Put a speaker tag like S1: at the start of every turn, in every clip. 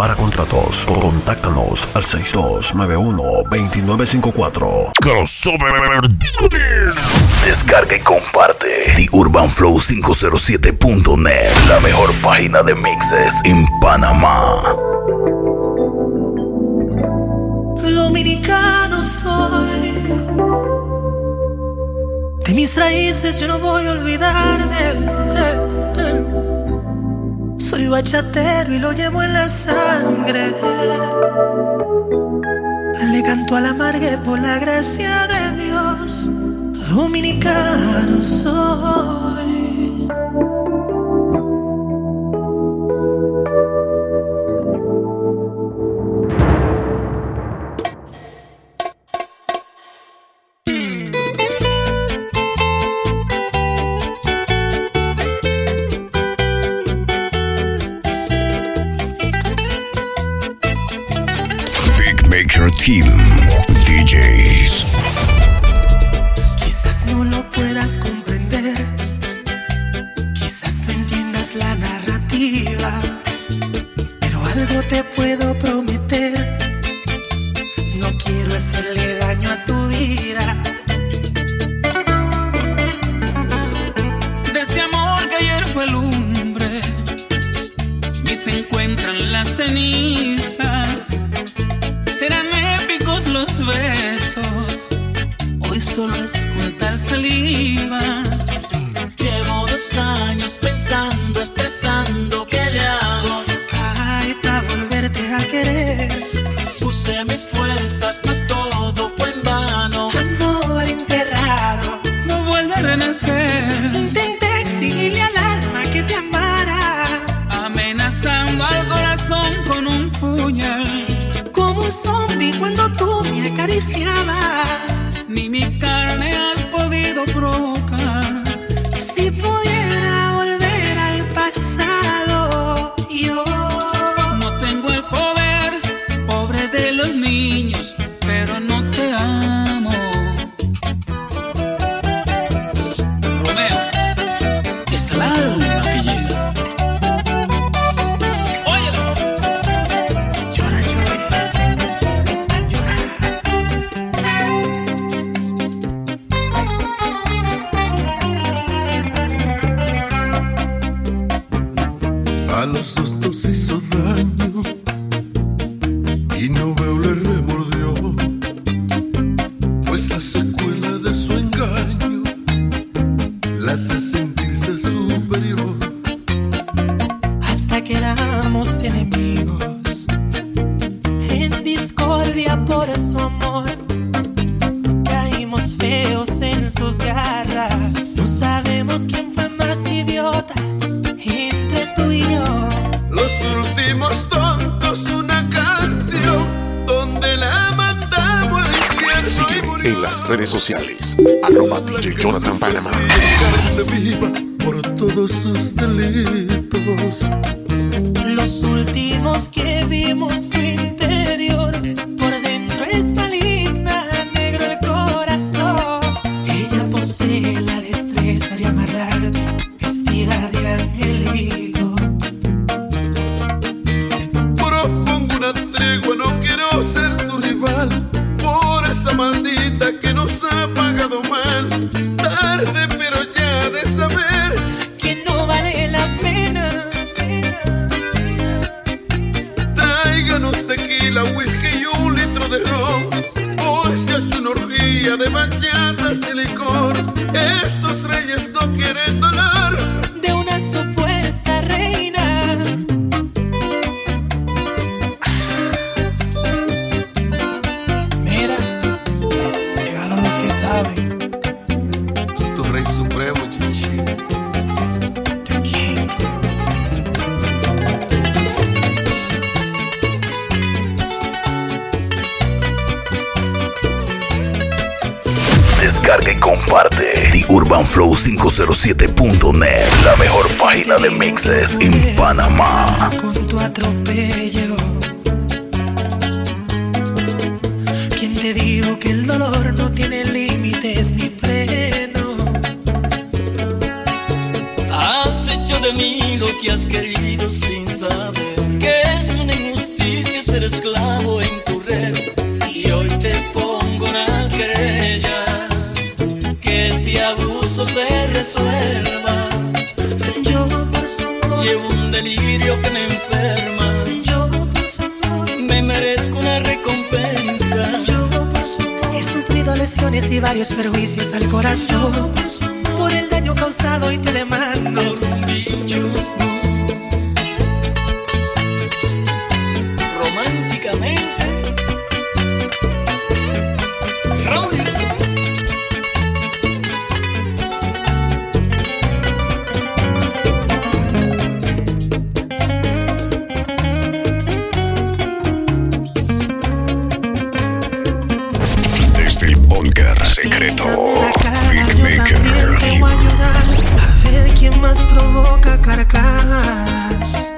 S1: Para contratos, contáctanos al 6291-2954.
S2: Crossover Discutir.
S3: Descarga y comparte The Urban Flow 507.net, la mejor página de mixes en Panamá.
S4: Dominicano soy. De mis raíces yo no voy a olvidarme. Soy bachatero y lo llevo en la sangre. Le canto a la margue por la gracia de Dios. Dominicano soy.
S5: Se encuentran las cenizas. Eran épicos los besos, hoy solo es juntar saliva.
S6: Llevo dos años pensando, estresando, ¿qué le hago?
S4: Ay, para volverte a querer,
S6: Puse mis fuerzas, mas todo fue en vano.
S4: amor enterrado.
S5: No vuelve a renacer,
S4: acariciabas.
S5: Ni mi carne
S7: hace sentirse superior.
S4: Hasta que enemigos. En discordia por su amor. Caímos feos en sus garras. No sabemos quién fue más idiota entre tú y yo.
S7: Los últimos tontos, una canción donde la mandamos al
S2: Sigue en las redes sociales. Arroba DJ Jonathan Panamá.
S4: Saben.
S7: Es tu rey supremo, chichi.
S4: The King.
S3: Descarga y comparte The Urban Flow 507.net, la mejor página de mixes en Panamá.
S4: Con tu atropello. te digo que el dolor no tiene límites ni freno.
S8: Has hecho de mí lo que has querido sin saber que es una injusticia
S4: ser esclavo en tu red. Y hoy te pongo una querella que este abuso se resuelve. Varios perjuicios al corazón. Por el daño causado y te demando.
S3: Secreto, Beatmaker.
S4: Te voy a ayudar a ver quién más provoca carcajas.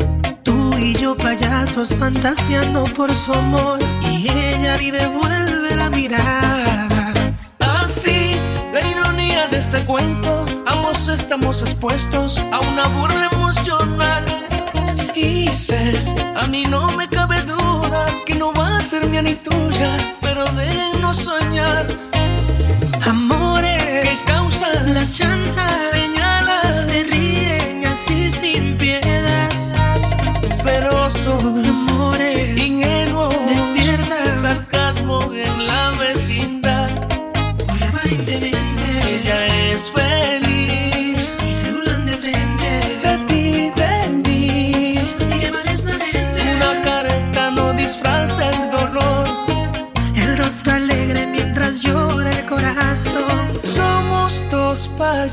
S4: Tú y yo payasos fantaseando por su amor y ella y devuelve la mirada.
S9: Así, la ironía de este cuento, ambos estamos expuestos a una burla emocional. Y sé, a mí no me cabe duda que no va a ser mía ni tuya, pero déjenos soñar. ¿Qué
S4: Amores,
S9: causan
S4: las chanzas
S9: señalas?
S4: se ríen así sin piedad.
S9: Pero son
S4: Amores,
S9: ingenuos,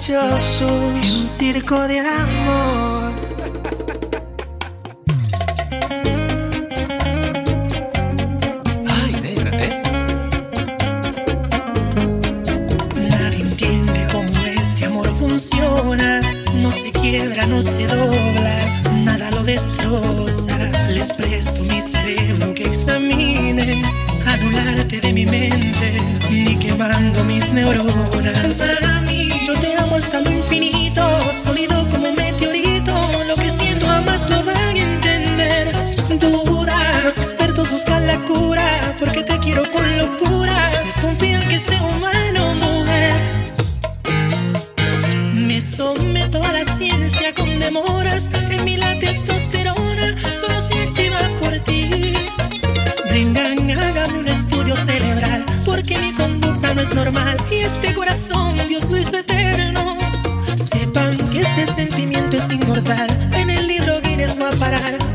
S9: En payasos.
S4: un circo de amor.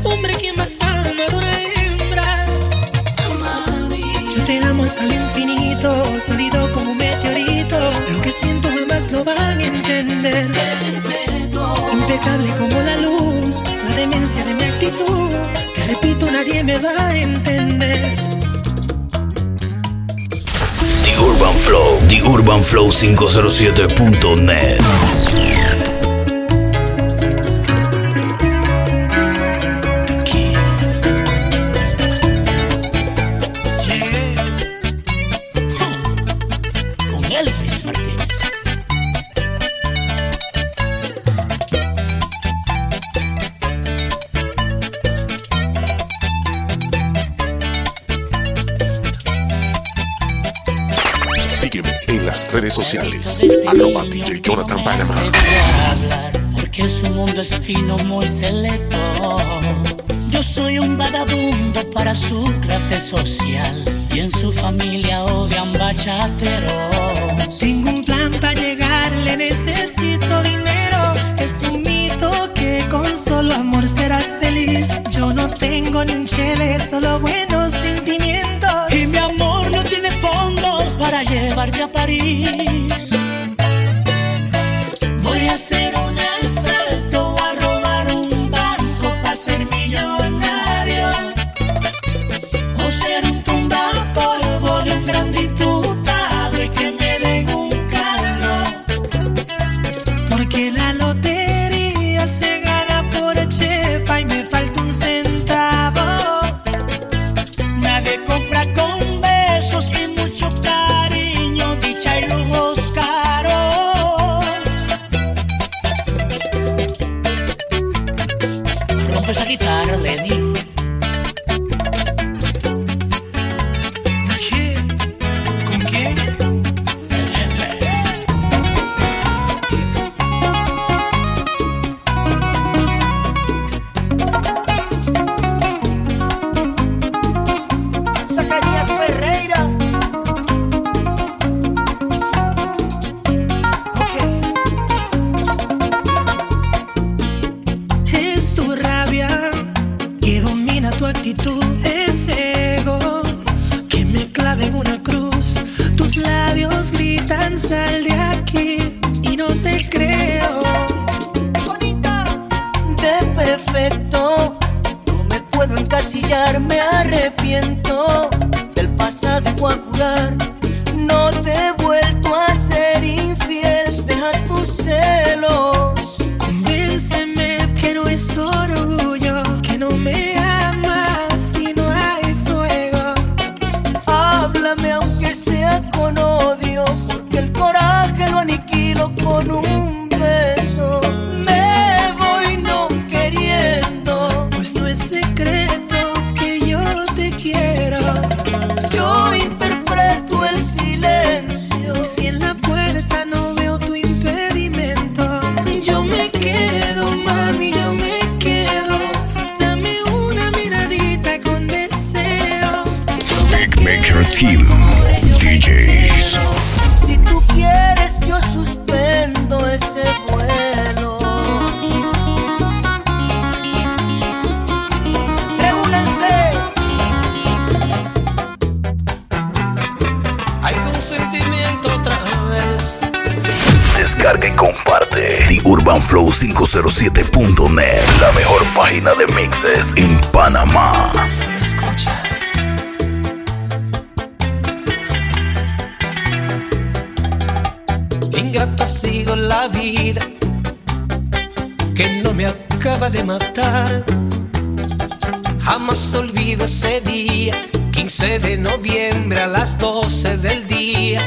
S4: Hombre que más ama de una hembra. Yo te amo hasta el infinito, sólido como un meteorito. Lo que siento jamás lo van a entender. Impecable como la luz, la demencia de mi actitud. Te repito, nadie me va a entender.
S3: The Urban Flow, The Urban Flow 507.net.
S7: las redes sociales. Arroba DJ Jonathan
S10: hablar, porque su mundo es fino, muy selecto. Yo soy un vagabundo para su clase social y en su familia odian bachatero.
S4: Tengo un plan para llegarle, necesito dinero. Es un mito que con solo amor serás feliz. Yo no tengo ni un chele, solo buenos sentimientos.
S10: Llevarte a París.
S4: Voy a hacer 507.net, la
S3: mejor página de mixes en Panamá.
S4: Ingrata sido la vida que no me acaba de matar. Jamás olvido ese día, 15 de noviembre a las 12 del día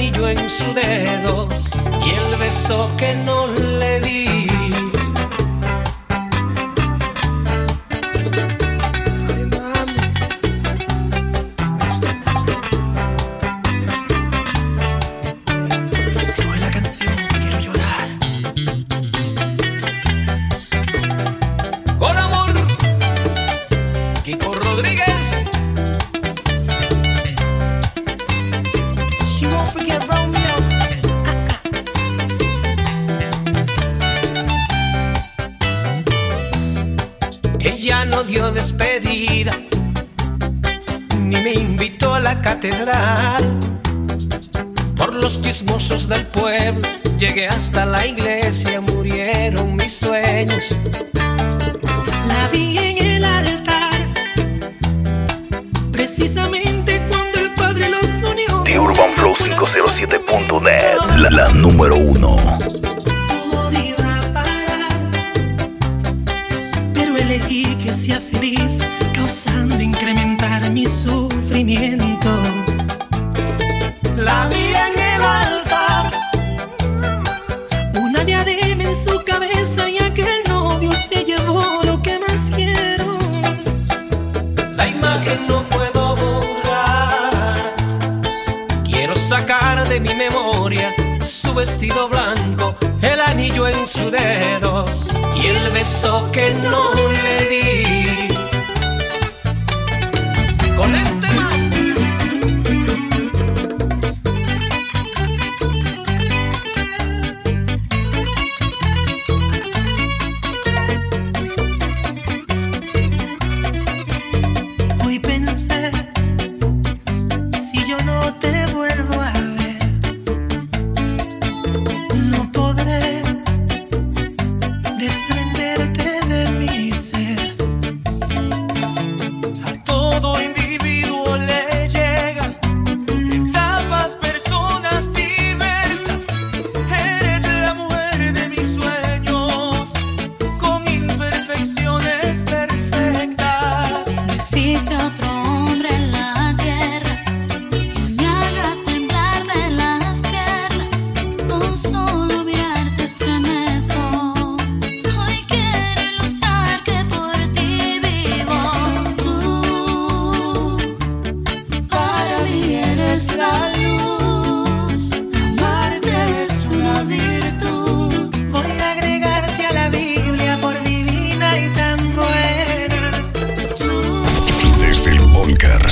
S11: anillo en sus
S12: dedos y el beso que no le di.
S13: Por los chismosos del pueblo llegué hasta la iglesia, murieron mis sueños. La vi en el altar, precisamente cuando el Padre los unió. The Urban Flow 507.net, la, la número uno. No podía parar, pero
S4: elegí su vestido blanco, el anillo en su dedo y el beso que no le di.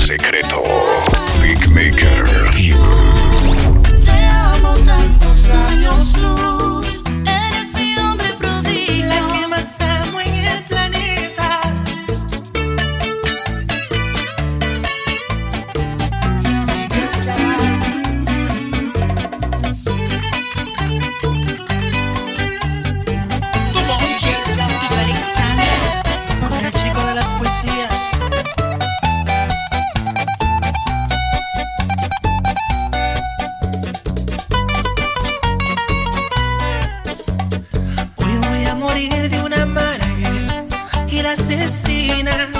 S4: secreto.
S10: asesina.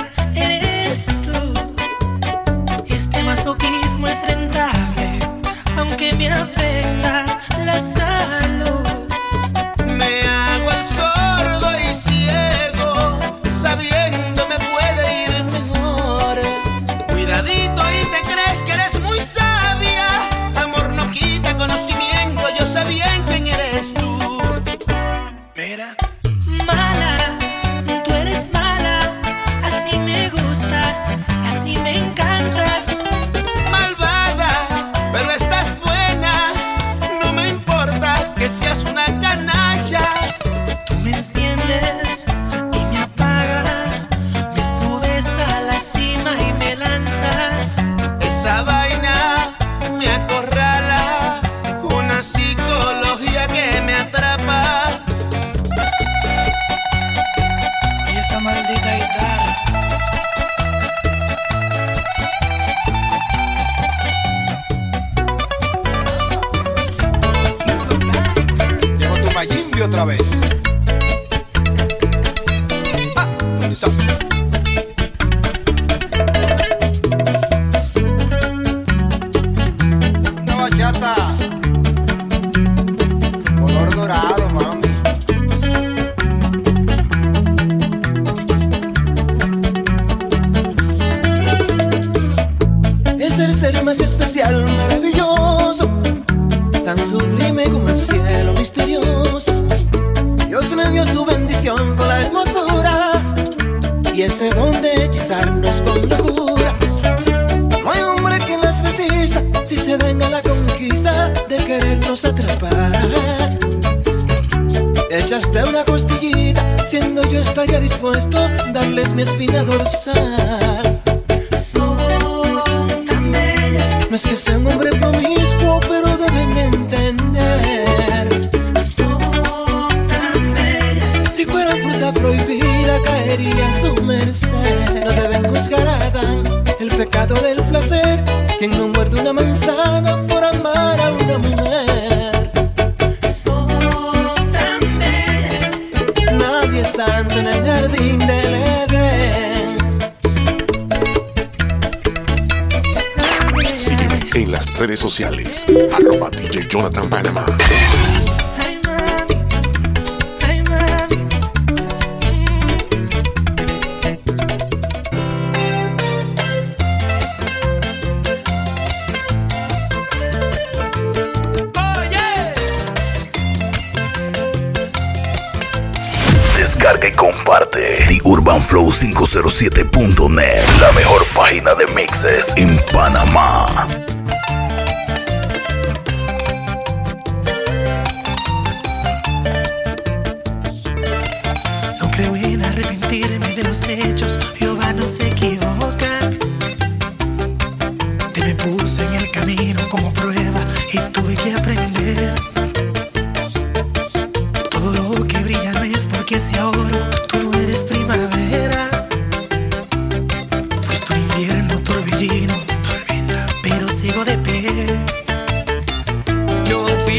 S10: Descarga
S11: y comparte The Urban Flow 507.net, la mejor página de
S10: mixes en
S9: Panamá.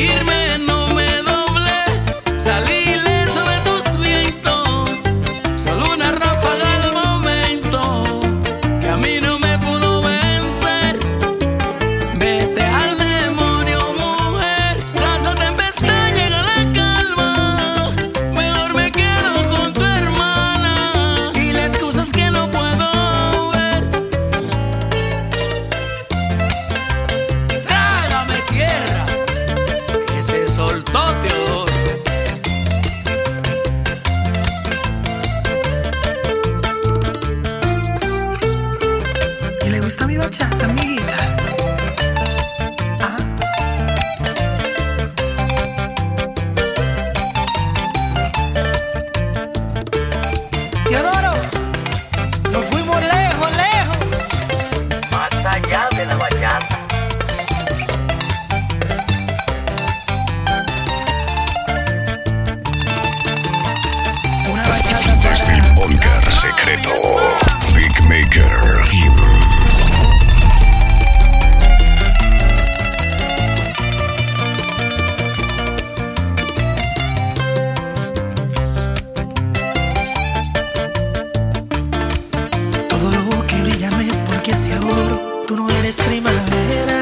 S9: seguirme. Está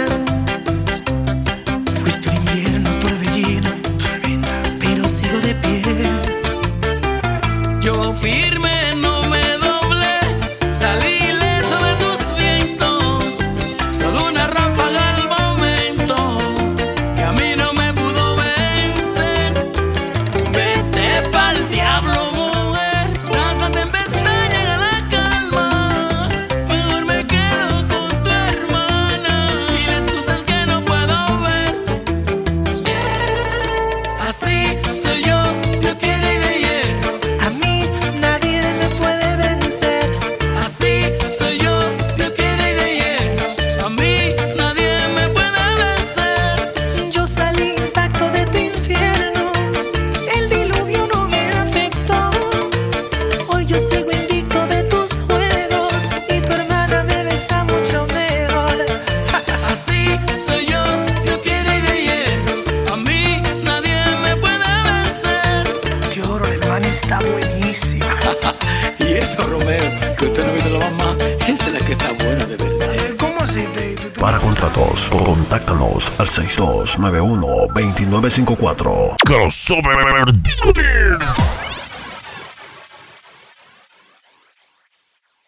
S9: al 6291-2954.
S2: Crossover Discutir.